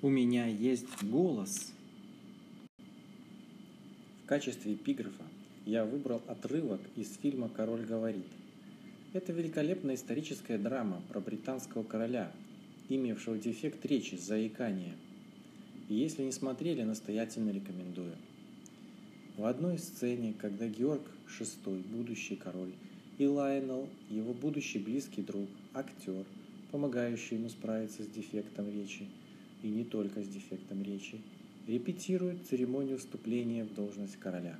У меня есть голос. В качестве эпиграфа я выбрал отрывок из фильма «Король говорит». Это великолепная историческая драма про британского короля, имевшего дефект речи заикания. И если не смотрели, настоятельно рекомендую. В одной сцене, когда Георг VI, будущий король, и Лайнел, его будущий близкий друг, актер, помогающий ему справиться с дефектом речи, и не только с дефектом речи, репетируют церемонию вступления в должность короля.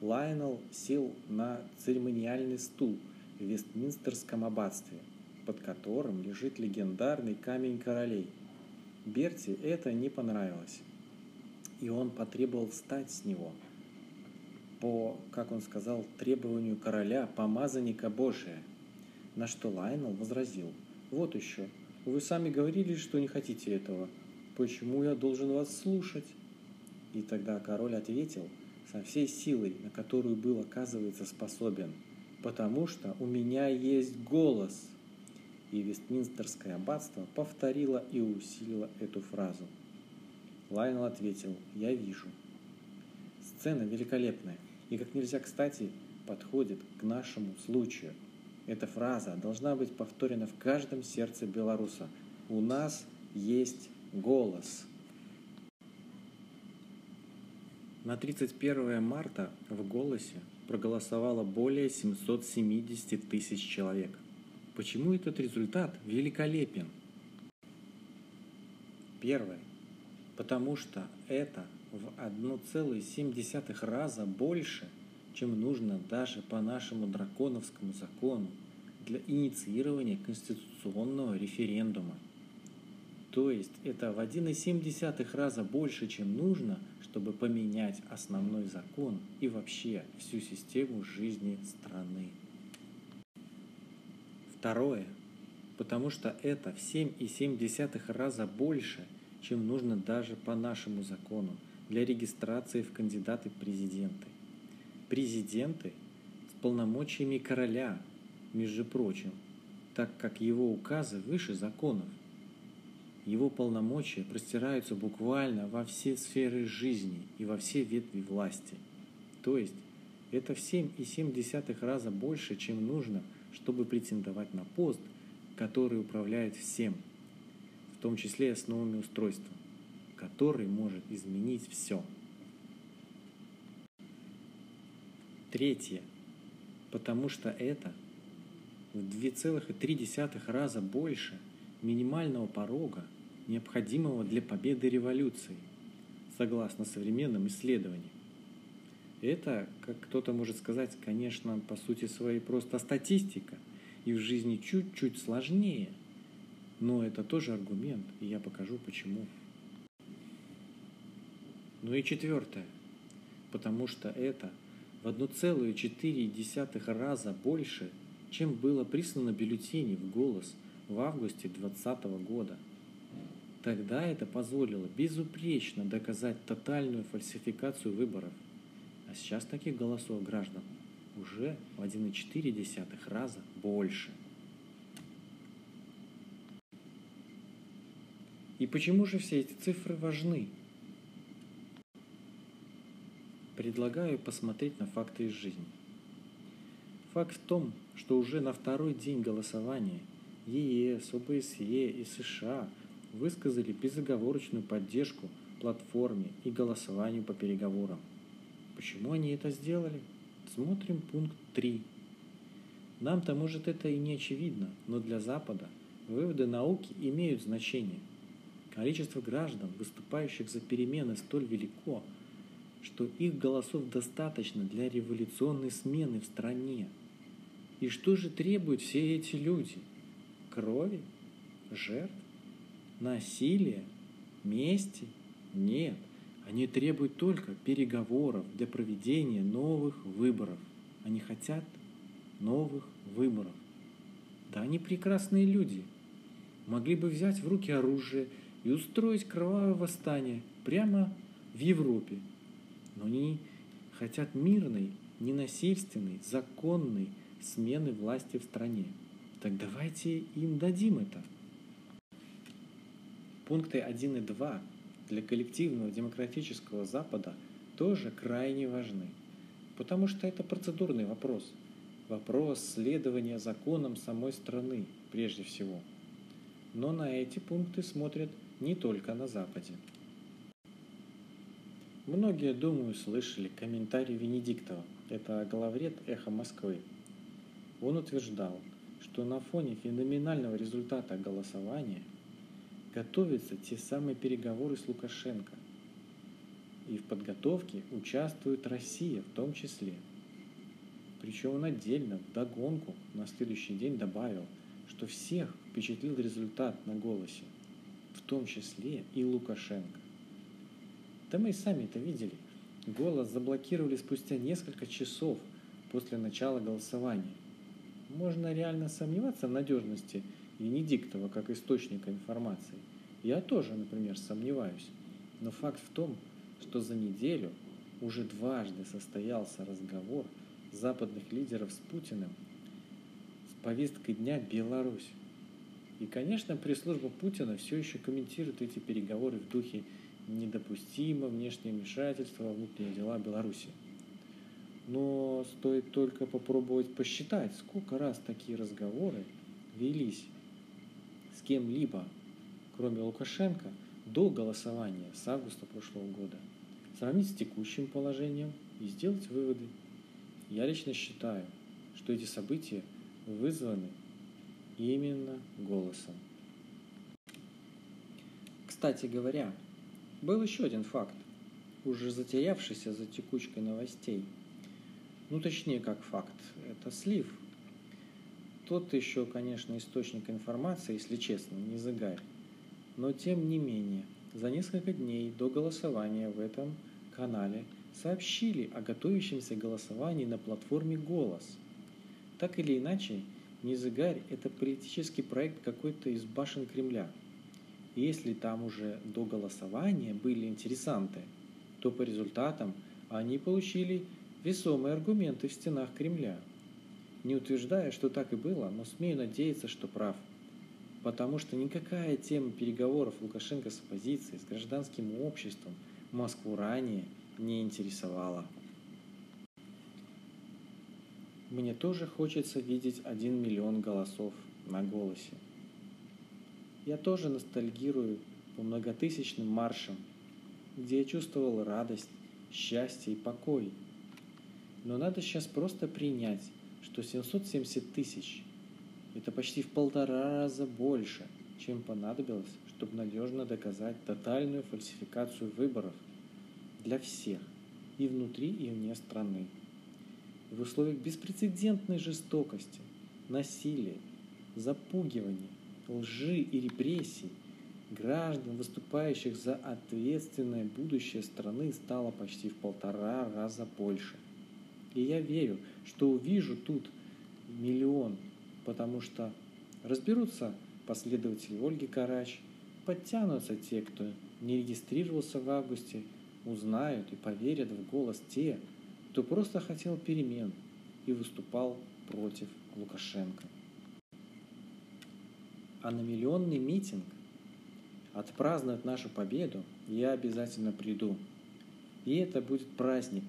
Лайнел сел на церемониальный стул в Вестминстерском аббатстве, под которым лежит легендарный камень королей. Берти это не понравилось, и он потребовал встать с него – по, как он сказал, требованию короля, помазанника Божия. На что Лайнел возразил, вот еще, вы сами говорили, что не хотите этого. Почему я должен вас слушать? И тогда король ответил со всей силой, на которую был, оказывается, способен. Потому что у меня есть голос. И Вестминстерское аббатство повторило и усилило эту фразу. Лайнел ответил, я вижу. Сцена великолепная и как нельзя кстати подходит к нашему случаю. Эта фраза должна быть повторена в каждом сердце белоруса. У нас есть голос. На 31 марта в «Голосе» проголосовало более 770 тысяч человек. Почему этот результат великолепен? Первое. Потому что это в 1,7 раза больше, чем нужно даже по нашему драконовскому закону для инициирования конституционного референдума. То есть это в 1,7 раза больше, чем нужно, чтобы поменять основной закон и вообще всю систему жизни страны. Второе. Потому что это в 7,7 раза больше, чем нужно даже по нашему закону для регистрации в кандидаты президенты. Президенты с полномочиями короля, между прочим, так как его указы выше законов. Его полномочия простираются буквально во все сферы жизни и во все ветви власти. То есть это в 7,7 раза больше, чем нужно, чтобы претендовать на пост, который управляет всем, в том числе основами устройства который может изменить все. Третье. Потому что это в 2,3 раза больше минимального порога, необходимого для победы революции, согласно современным исследованиям. Это, как кто-то может сказать, конечно, по сути своей просто статистика, и в жизни чуть-чуть сложнее, но это тоже аргумент, и я покажу почему. Ну и четвертое, потому что это в 1,4 раза больше, чем было прислано бюллетеней в голос в августе 2020 года. Тогда это позволило безупречно доказать тотальную фальсификацию выборов. А сейчас таких голосов граждан уже в 1,4 раза больше. И почему же все эти цифры важны? Предлагаю посмотреть на факты из жизни. Факт в том, что уже на второй день голосования ЕС, ОБСЕ и США высказали безоговорочную поддержку платформе и голосованию по переговорам. Почему они это сделали? Смотрим пункт 3. Нам-то, может, это и не очевидно, но для Запада выводы науки имеют значение. Количество граждан, выступающих за перемены, столь велико, что их голосов достаточно для революционной смены в стране. И что же требуют все эти люди? Крови? Жертв? Насилия? Мести? Нет. Они требуют только переговоров для проведения новых выборов. Они хотят новых выборов. Да они прекрасные люди. Могли бы взять в руки оружие и устроить кровавое восстание прямо в Европе, но они хотят мирной, ненасильственной, законной смены власти в стране. Так давайте им дадим это. пункты 1 и 2 для коллективного демократического Запада тоже крайне важны, потому что это процедурный вопрос, вопрос следования законам самой страны прежде всего. Но на эти пункты смотрят не только на Западе. Многие, думаю, слышали комментарий Венедиктова, это главред «Эхо Москвы». Он утверждал, что на фоне феноменального результата голосования готовятся те самые переговоры с Лукашенко. И в подготовке участвует Россия в том числе. Причем он отдельно, в догонку, на следующий день добавил, что всех впечатлил результат на голосе, в том числе и Лукашенко. Да мы и сами это видели. Голос заблокировали спустя несколько часов после начала голосования. Можно реально сомневаться в надежности Венедиктова как источника информации. Я тоже, например, сомневаюсь. Но факт в том, что за неделю уже дважды состоялся разговор западных лидеров с Путиным с повесткой дня Беларусь. И, конечно, пресс-служба Путина все еще комментирует эти переговоры в духе недопустимо внешнее вмешательство во внутренние дела Беларуси. Но стоит только попробовать посчитать, сколько раз такие разговоры велись с кем-либо, кроме Лукашенко, до голосования с августа прошлого года. Сравнить с текущим положением и сделать выводы. Я лично считаю, что эти события вызваны именно голосом. Кстати говоря, был еще один факт, уже затерявшийся за текучкой новостей. Ну, точнее, как факт, это слив. Тот еще, конечно, источник информации, если честно, не загарь. Но тем не менее, за несколько дней до голосования в этом канале сообщили о готовящемся голосовании на платформе «Голос». Так или иначе, Низыгарь – это политический проект какой-то из башен Кремля – если там уже до голосования были интересанты, то по результатам они получили весомые аргументы в стенах Кремля. Не утверждая, что так и было, но смею надеяться, что прав. Потому что никакая тема переговоров Лукашенко с оппозицией, с гражданским обществом Москву ранее не интересовала. Мне тоже хочется видеть один миллион голосов на голосе. Я тоже ностальгирую по многотысячным маршам, где я чувствовал радость, счастье и покой. Но надо сейчас просто принять, что 770 тысяч – это почти в полтора раза больше, чем понадобилось, чтобы надежно доказать тотальную фальсификацию выборов для всех и внутри, и вне страны. В условиях беспрецедентной жестокости, насилия, запугивания, лжи и репрессий граждан, выступающих за ответственное будущее страны, стало почти в полтора раза больше. И я верю, что увижу тут миллион, потому что разберутся последователи Ольги Карач, подтянутся те, кто не регистрировался в августе, узнают и поверят в голос те, кто просто хотел перемен и выступал против Лукашенко а на миллионный митинг отпраздновать нашу победу я обязательно приду. И это будет праздник,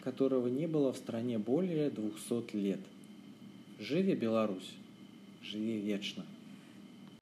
которого не было в стране более 200 лет. Живи Беларусь! Живи вечно!